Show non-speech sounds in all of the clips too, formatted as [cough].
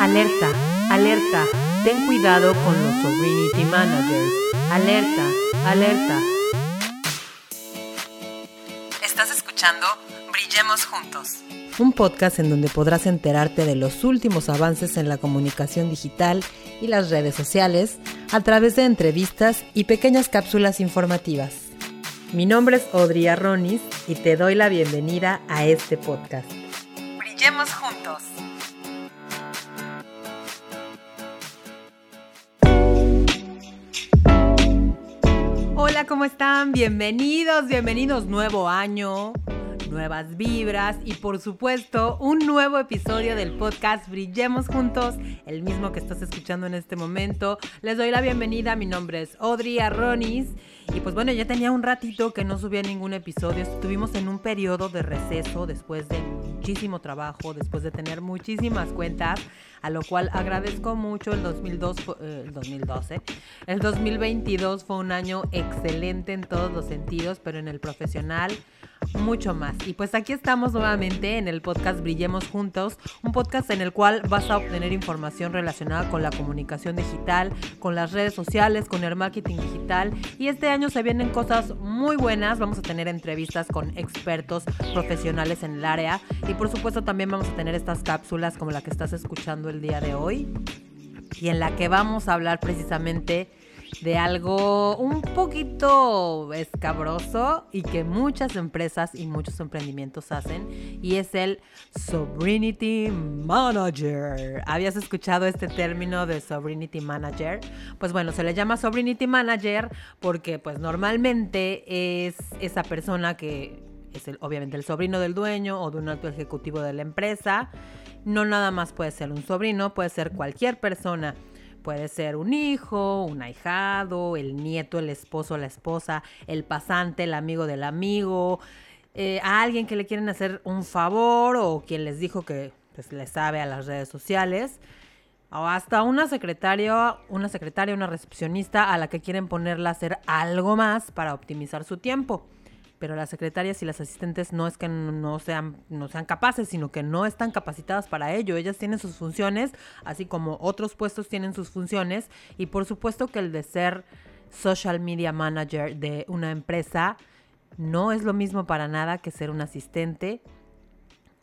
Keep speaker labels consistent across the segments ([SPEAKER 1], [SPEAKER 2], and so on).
[SPEAKER 1] Alerta, alerta, ten cuidado con los Sovereignty Managers. Alerta, alerta.
[SPEAKER 2] Estás escuchando Brillemos Juntos.
[SPEAKER 1] Un podcast en donde podrás enterarte de los últimos avances en la comunicación digital y las redes sociales a través de entrevistas y pequeñas cápsulas informativas. Mi nombre es Audrey Arronis y te doy la bienvenida a este podcast.
[SPEAKER 2] Brillemos Juntos.
[SPEAKER 1] ¿Cómo están? Bienvenidos, bienvenidos, nuevo año, nuevas vibras y por supuesto un nuevo episodio del podcast Brillemos Juntos, el mismo que estás escuchando en este momento. Les doy la bienvenida, mi nombre es Audrey Arronis y pues bueno, ya tenía un ratito que no subía ningún episodio, estuvimos en un periodo de receso después de muchísimo trabajo, después de tener muchísimas cuentas, a lo cual agradezco mucho el 2002, eh, el 2012. El 2022 fue un año excelente en todos los sentidos, pero en el profesional mucho más. Y pues aquí estamos nuevamente en el podcast Brillemos Juntos, un podcast en el cual vas a obtener información relacionada con la comunicación digital, con las redes sociales, con el marketing digital. Y este año se vienen cosas muy buenas. Vamos a tener entrevistas con expertos profesionales en el área. Y por supuesto también vamos a tener estas cápsulas como la que estás escuchando el día de hoy. Y en la que vamos a hablar precisamente de algo un poquito escabroso y que muchas empresas y muchos emprendimientos hacen y es el Sovereignty Manager. ¿Habías escuchado este término de Sovereignty Manager? Pues bueno, se le llama Sovereignty Manager porque pues normalmente es esa persona que es el, obviamente el sobrino del dueño o de un alto ejecutivo de la empresa. No nada más puede ser un sobrino, puede ser cualquier persona Puede ser un hijo, un ahijado, el nieto, el esposo, la esposa, el pasante, el amigo del amigo, eh, a alguien que le quieren hacer un favor o quien les dijo que pues, le sabe a las redes sociales. O hasta una secretaria, una secretaria, una recepcionista a la que quieren ponerla a hacer algo más para optimizar su tiempo pero las secretarias y las asistentes no es que no sean, no sean capaces, sino que no están capacitadas para ello. Ellas tienen sus funciones, así como otros puestos tienen sus funciones, y por supuesto que el de ser social media manager de una empresa no es lo mismo para nada que ser un asistente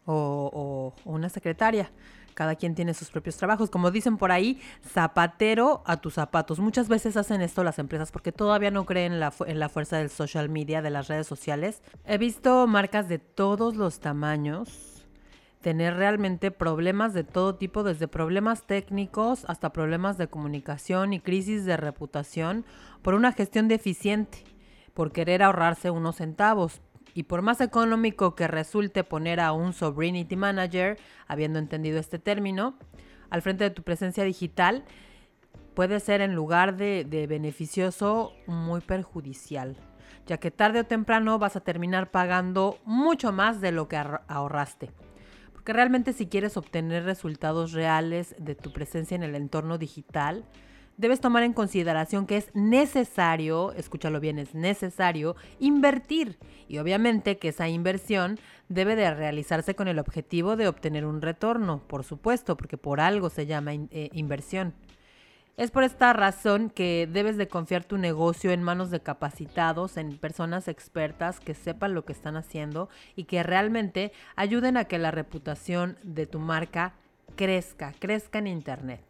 [SPEAKER 1] o, una secretaria. Cada quien tiene sus propios trabajos. Como dicen por ahí, zapatero a tus zapatos. Muchas veces hacen esto las empresas porque todavía no creen en la fuerza del social media, de las redes sociales. He visto marcas de todos los tamaños tener realmente problemas de todo tipo, desde problemas técnicos hasta problemas de comunicación y crisis de reputación por una gestión deficiente, por querer ahorrarse unos centavos. Y por más económico que resulte poner a un Sovereignty Manager, habiendo entendido este término, al frente de tu presencia digital, puede ser en lugar de, de beneficioso muy perjudicial, ya que tarde o temprano vas a terminar pagando mucho más de lo que ahorraste. Porque realmente si quieres obtener resultados reales de tu presencia en el entorno digital, debes tomar en consideración que es necesario, escúchalo bien, es necesario invertir y obviamente que esa inversión debe de realizarse con el objetivo de obtener un retorno, por supuesto, porque por algo se llama eh, inversión. Es por esta razón que debes de confiar tu negocio en manos de capacitados, en personas expertas que sepan lo que están haciendo y que realmente ayuden a que la reputación de tu marca crezca, crezca en Internet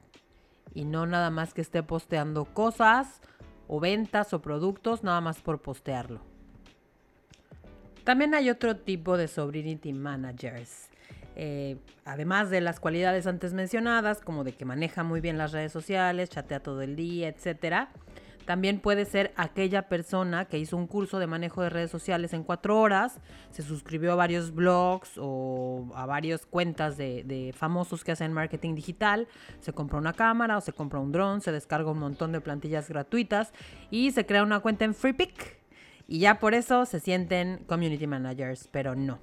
[SPEAKER 1] y no nada más que esté posteando cosas o ventas o productos nada más por postearlo. También hay otro tipo de Sovereignty Managers. Eh, además de las cualidades antes mencionadas, como de que maneja muy bien las redes sociales, chatea todo el día, etcétera, también puede ser aquella persona que hizo un curso de manejo de redes sociales en cuatro horas, se suscribió a varios blogs o a varias cuentas de, famosos que hacen marketing digital, se compra una cámara o se compra un dron, se descarga un montón de plantillas gratuitas y se crea una cuenta en FreePic. Y ya por eso se sienten community managers, pero no.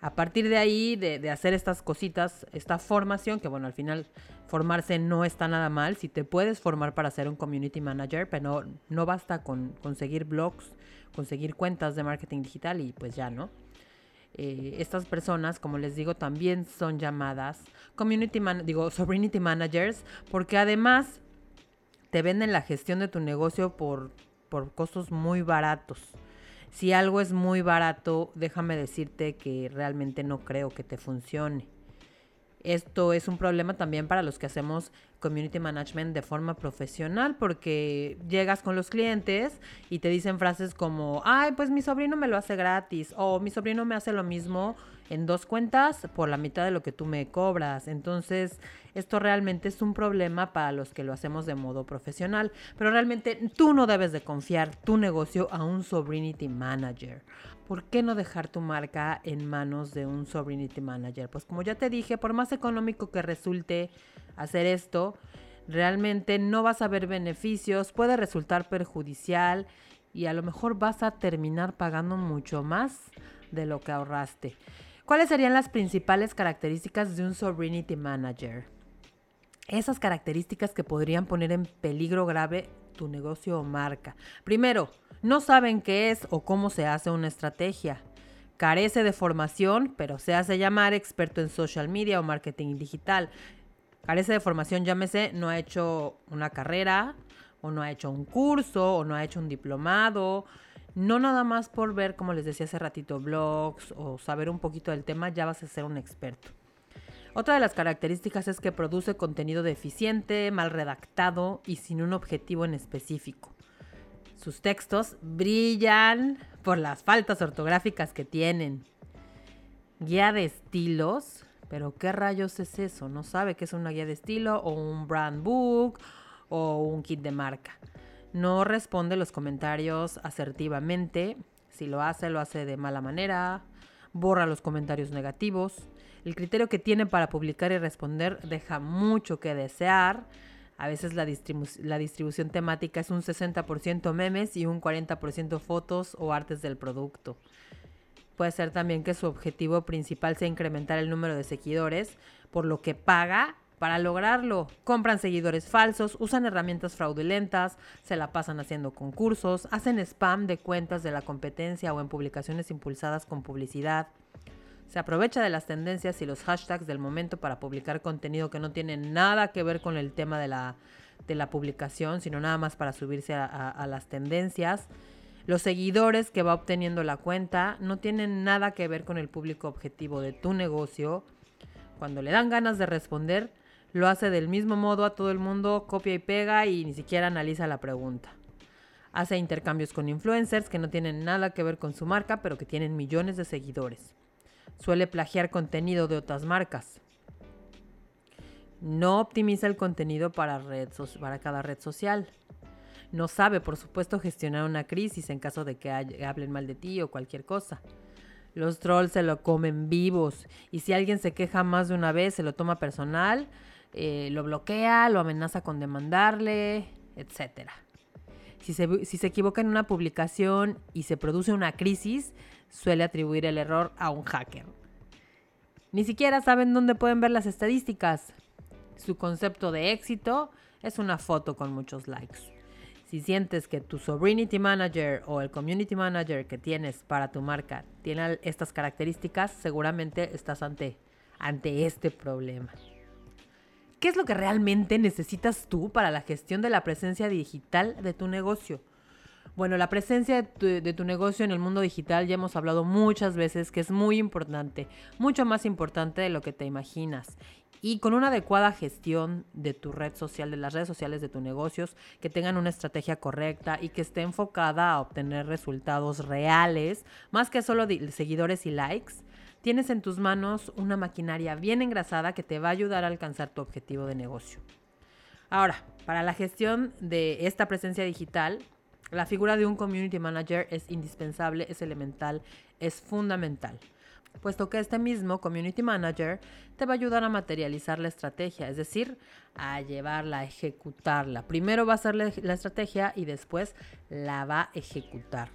[SPEAKER 1] A partir de ahí, de, hacer estas cositas, esta formación, que bueno, al final formarse no está nada mal, si te puedes formar para ser un community manager, pero no, basta con conseguir blogs, conseguir cuentas de marketing digital y pues ya, ¿no? eh, estas personas, como les digo, también son llamadas community man digo, sobrinity managers, porque además te venden la gestión de tu negocio por, por costos muy baratos. Si algo es muy barato, déjame decirte que realmente no creo que te funcione. Esto es un problema también para los que hacemos community management de forma profesional porque llegas con los clientes y te dicen frases como, ay, pues mi sobrino me lo hace gratis o mi sobrino me hace lo mismo en dos cuentas por la mitad de lo que tú me cobras. Entonces, esto realmente es un problema para los que lo hacemos de modo profesional, pero realmente tú no debes de confiar tu negocio a un Sobrinity Manager. ¿Por qué no dejar tu marca en manos de un Sobrinity Manager? Pues como ya te dije, por más económico que resulte hacer esto, realmente no vas a ver beneficios, puede resultar perjudicial y a lo mejor vas a terminar pagando mucho más de lo que ahorraste. ¿Cuáles serían las principales características de un Sovereignty Manager? Esas características que podrían poner en peligro grave tu negocio o marca. Primero, no saben qué es o cómo se hace una estrategia. Carece de formación, pero se hace llamar experto en social media o marketing digital. Carece de formación, llámese, no ha hecho una carrera, o no ha hecho un curso, o no ha hecho un diplomado, no nada más por ver, como les decía hace ratito, blogs o saber un poquito del tema, ya vas a ser un experto. Otra de las características es que produce contenido deficiente, mal redactado y sin un objetivo en específico. Sus textos brillan por las faltas ortográficas que tienen. Guía de estilos, pero ¿qué rayos es eso? No sabe qué es una guía de estilo o un brand book o un kit de marca no responde los comentarios asertivamente. Si lo hace, lo hace de mala manera. Borra los comentarios negativos. El criterio que tiene para publicar y responder deja mucho que desear. A veces la, la distribución temática es un 60% memes y un 40% fotos o artes del producto. Puede ser también que su objetivo principal sea incrementar el número de seguidores, por lo que paga para lograrlo, compran seguidores falsos, usan herramientas fraudulentas, se la pasan haciendo concursos, hacen spam de cuentas de la competencia o en publicaciones impulsadas con publicidad. Se aprovecha de las tendencias y los hashtags del momento para publicar contenido que no tiene nada que ver con el tema de la, de la publicación, sino nada más para subirse a, a las tendencias. Los seguidores que va obteniendo la cuenta no tienen nada que ver con el público objetivo de tu negocio. Cuando le dan ganas de responder, lo hace del mismo modo a todo el mundo, copia y pega y ni siquiera analiza la pregunta. Hace intercambios con influencers que no tienen nada que ver con su marca, pero que tienen millones de seguidores. Suele plagiar contenido de otras marcas. No optimiza el contenido para, cada red social. No sabe, por supuesto, gestionar una crisis en caso de que hablen mal de ti o cualquier cosa. Los trolls se lo comen vivos y si alguien se queja más de una vez, se lo toma personal eh, lo bloquea, lo amenaza con demandarle, etc. Si se, si se equivoca en una publicación y se produce una crisis, suele atribuir el error a un hacker. Ni siquiera saben dónde pueden ver las estadísticas. Su concepto de éxito es una foto con muchos likes. Si sientes que tu Sobrinity Manager o el Community Manager que tienes para tu marca tiene estas características, seguramente estás ante, ante este problema. ¿Qué es lo que realmente necesitas tú para la gestión de la presencia digital de tu negocio? Bueno, la presencia de tu, negocio en el mundo digital ya hemos hablado muchas veces que es muy importante, mucho más importante de lo que te imaginas. Y con una adecuada gestión de tu red social, de las redes sociales de tus negocios, que tengan una estrategia correcta y que esté enfocada a obtener resultados reales, más que solo seguidores y likes, tienes en tus manos una maquinaria bien engrasada que te va a ayudar a alcanzar tu objetivo de negocio. Ahora, para la gestión de esta presencia digital, la figura de un community manager es indispensable, es elemental, es fundamental, puesto que este mismo community manager te va a ayudar a materializar la estrategia, es decir, a llevarla, a ejecutarla. Primero va a ser la estrategia y después la va a ejecutar.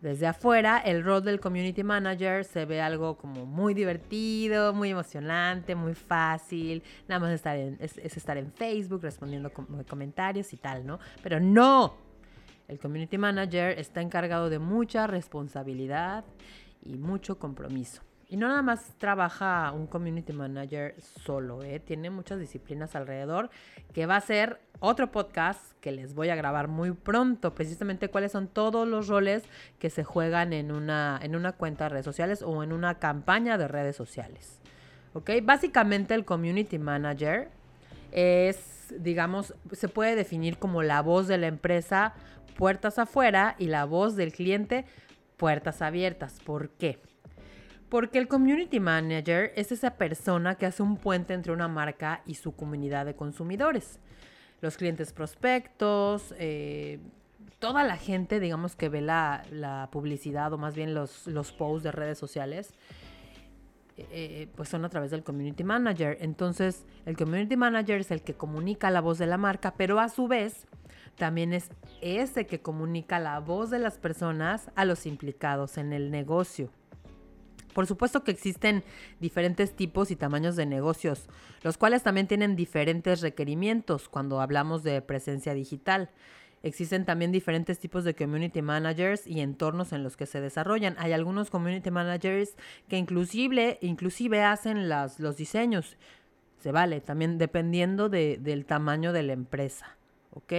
[SPEAKER 1] Desde afuera, el rol del community manager se ve algo como muy divertido, muy emocionante, muy fácil. Nada más estar es, estar en Facebook respondiendo comentarios y tal, ¿no? Pero no. El community manager está encargado de mucha responsabilidad y mucho compromiso. Y no nada más trabaja un community manager solo, ¿eh? tiene muchas disciplinas alrededor, que va a ser otro podcast que les voy a grabar muy pronto, precisamente cuáles son todos los roles que se juegan en una, en una cuenta de redes sociales o en una campaña de redes sociales. ¿Ok? Básicamente el community manager es, digamos, se puede definir como la voz de la empresa puertas afuera y la voz del cliente puertas abiertas. ¿Por qué? Porque el community manager es esa persona que hace un puente entre una marca y su comunidad de consumidores. Los clientes prospectos, eh, toda la gente, digamos, que ve la, publicidad o más bien los, posts de redes sociales, eh, pues son a través del community manager. Entonces, el community manager es el que comunica la voz de la marca, pero a su vez también es ese que comunica la voz de las personas a los implicados en el negocio. Por supuesto que existen diferentes tipos y tamaños de negocios, los cuales también tienen diferentes requerimientos cuando hablamos de presencia digital. Existen también diferentes tipos de community managers y entornos en los que se desarrollan. Hay algunos community managers que inclusive, inclusive hacen las, los diseños. Se vale, también dependiendo del tamaño de la empresa. ¿Ok?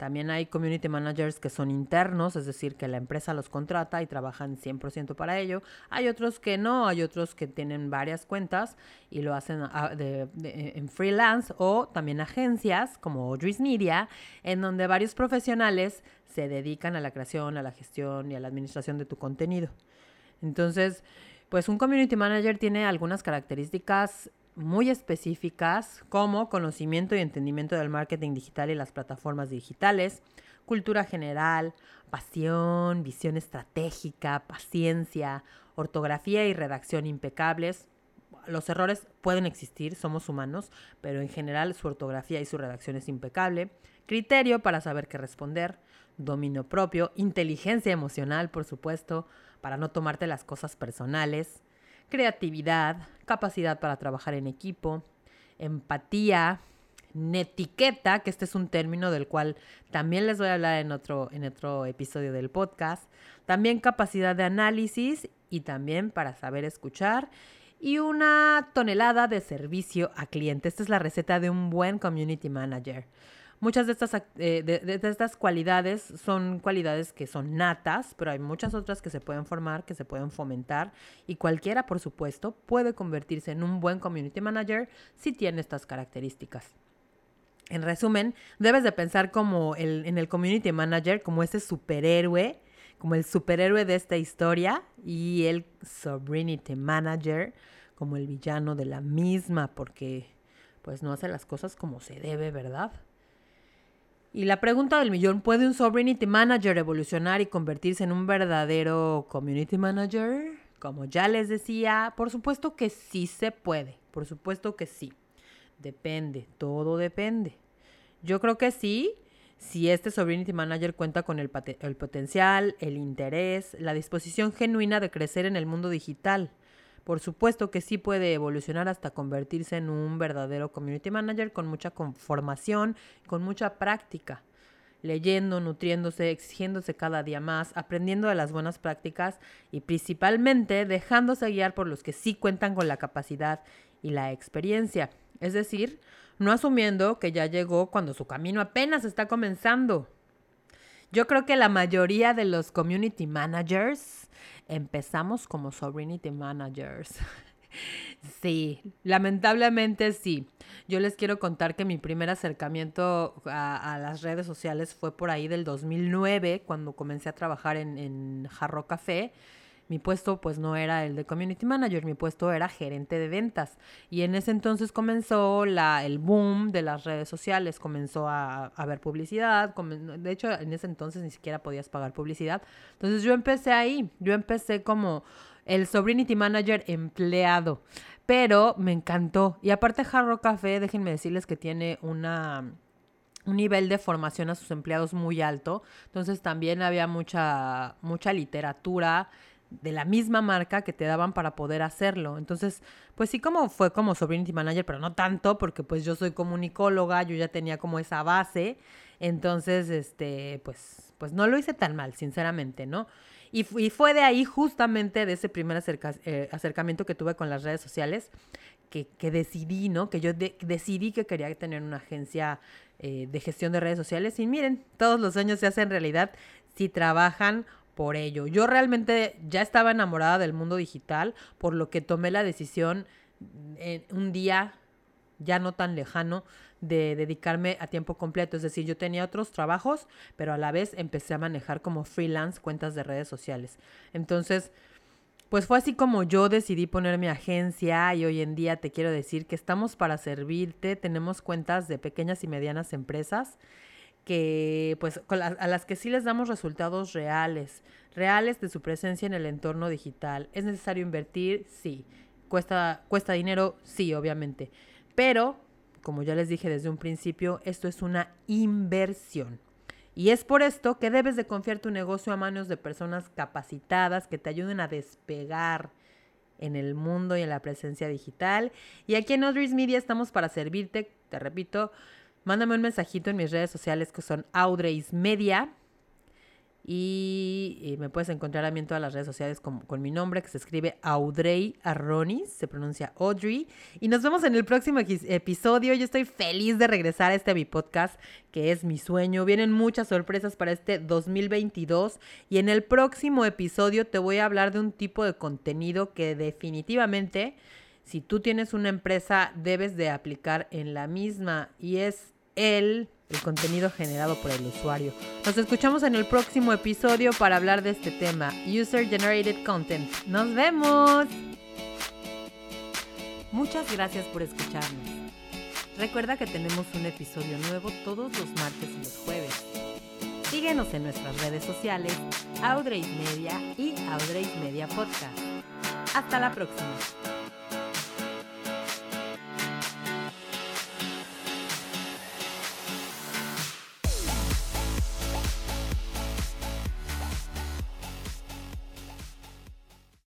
[SPEAKER 1] También hay community managers que son internos, es decir, que la empresa los contrata y trabajan 100% para ello. Hay otros que no, hay otros que tienen varias cuentas y lo hacen en freelance o también agencias como Dries Media, en donde varios profesionales se dedican a la creación, a la gestión y a la administración de tu contenido. Entonces, pues un community manager tiene algunas características muy específicas como conocimiento y entendimiento del marketing digital y las plataformas digitales, cultura general, pasión, visión estratégica, paciencia, ortografía y redacción impecables. Los errores pueden existir, somos humanos, pero en general su ortografía y su redacción es impecable. Criterio para saber qué responder, dominio propio, inteligencia emocional, por supuesto, para no tomarte las cosas personales, creatividad, capacidad para trabajar en equipo, empatía, netiqueta, que este es un término del cual también les voy a hablar en otro, en otro episodio del podcast, también capacidad de análisis y también para saber escuchar y una tonelada de servicio a cliente. Esta es la receta de un buen community manager. Muchas de estas, eh, de, estas cualidades son cualidades que son natas, pero hay muchas otras que se pueden formar, que se pueden fomentar y cualquiera, por supuesto, puede convertirse en un buen community manager si tiene estas características. En resumen, debes de pensar como el, en el community manager como ese superhéroe, como el superhéroe de esta historia y el sovereignty manager como el villano de la misma porque pues no hace las cosas como se debe, ¿verdad? Y la pregunta del millón, ¿puede un Sovereignty Manager evolucionar y convertirse en un verdadero Community Manager? Como ya les decía, por supuesto que sí se puede, por supuesto que sí. Depende, todo depende. Yo creo que sí, si este Sovereignty Manager cuenta con el, el potencial, el interés, la disposición genuina de crecer en el mundo digital. Por supuesto que sí puede evolucionar hasta convertirse en un verdadero community manager con mucha formación, con mucha práctica, leyendo, nutriéndose, exigiéndose cada día más, aprendiendo de las buenas prácticas y principalmente dejándose guiar por los que sí cuentan con la capacidad y la experiencia. Es decir, no asumiendo que ya llegó cuando su camino apenas está comenzando. Yo creo que la mayoría de los community managers empezamos como sovereignty managers. [laughs] Sí, lamentablemente sí. Yo les quiero contar que mi primer acercamiento a, las redes sociales fue por ahí del 2009, cuando comencé a trabajar en, en Jarro Café mi puesto pues no era el de community manager, mi puesto era gerente de ventas. Y en ese entonces comenzó la, el boom de las redes sociales, comenzó a, haber publicidad, de hecho en ese entonces ni siquiera podías pagar publicidad. Entonces yo empecé ahí, yo empecé como el Sovereignty Manager empleado, pero me encantó. Y aparte Jarro Café, déjenme decirles que tiene una un nivel de formación a sus empleados muy alto, entonces también había mucha mucha literatura, de la misma marca que te daban para poder hacerlo. Entonces, pues sí como fue como Sovereignty Manager, pero no tanto, porque pues yo soy comunicóloga, yo ya tenía como esa base. Entonces, este, pues, pues no lo hice tan mal, sinceramente, ¿no? Y, fue de ahí justamente de ese primer eh, acercamiento que tuve con las redes sociales que, decidí, ¿no? Que yo decidí que quería tener una agencia eh, de gestión de redes sociales y miren, todos los sueños se hacen realidad si trabajan por ello. Yo realmente ya estaba enamorada del mundo digital, por lo que tomé la decisión en un día ya no tan lejano de dedicarme a tiempo completo. Es decir, yo tenía otros trabajos, pero a la vez empecé a manejar como freelance cuentas de redes sociales. Entonces, pues fue así como yo decidí poner mi agencia y hoy en día te quiero decir que estamos para servirte. Tenemos cuentas de pequeñas y medianas empresas que pues a las que sí les damos resultados reales, reales de su presencia en el entorno digital. ¿Es necesario invertir? Sí. ¿Cuesta, cuesta dinero? Sí, obviamente. Pero, como ya les dije desde un principio, esto es una inversión. Y es por esto que debes de confiar tu negocio a manos de personas capacitadas que te ayuden a despegar en el mundo y en la presencia digital. Y aquí en Audrey's Media estamos para servirte, te repito, mándame un mensajito en mis redes sociales que son Audrey's Media y, me puedes encontrar a mí en todas las redes sociales con, con, mi nombre, que se escribe Audrey Arronis, se pronuncia Audrey. Y nos vemos en el próximo episodio. Yo estoy feliz de regresar a este mi podcast, que es mi sueño. Vienen muchas sorpresas para este 2022. Y en el próximo episodio te voy a hablar de un tipo de contenido que definitivamente, si tú tienes una empresa, debes de aplicar en la misma. Y es el el contenido generado por el usuario. Nos escuchamos en el próximo episodio para hablar de este tema, User Generated Content. Nos vemos. Muchas gracias por escucharnos. Recuerda que tenemos un episodio nuevo todos los martes y los jueves. Síguenos en nuestras redes sociales, Audrey's Media y Audrey's Media Podcast. Hasta la próxima.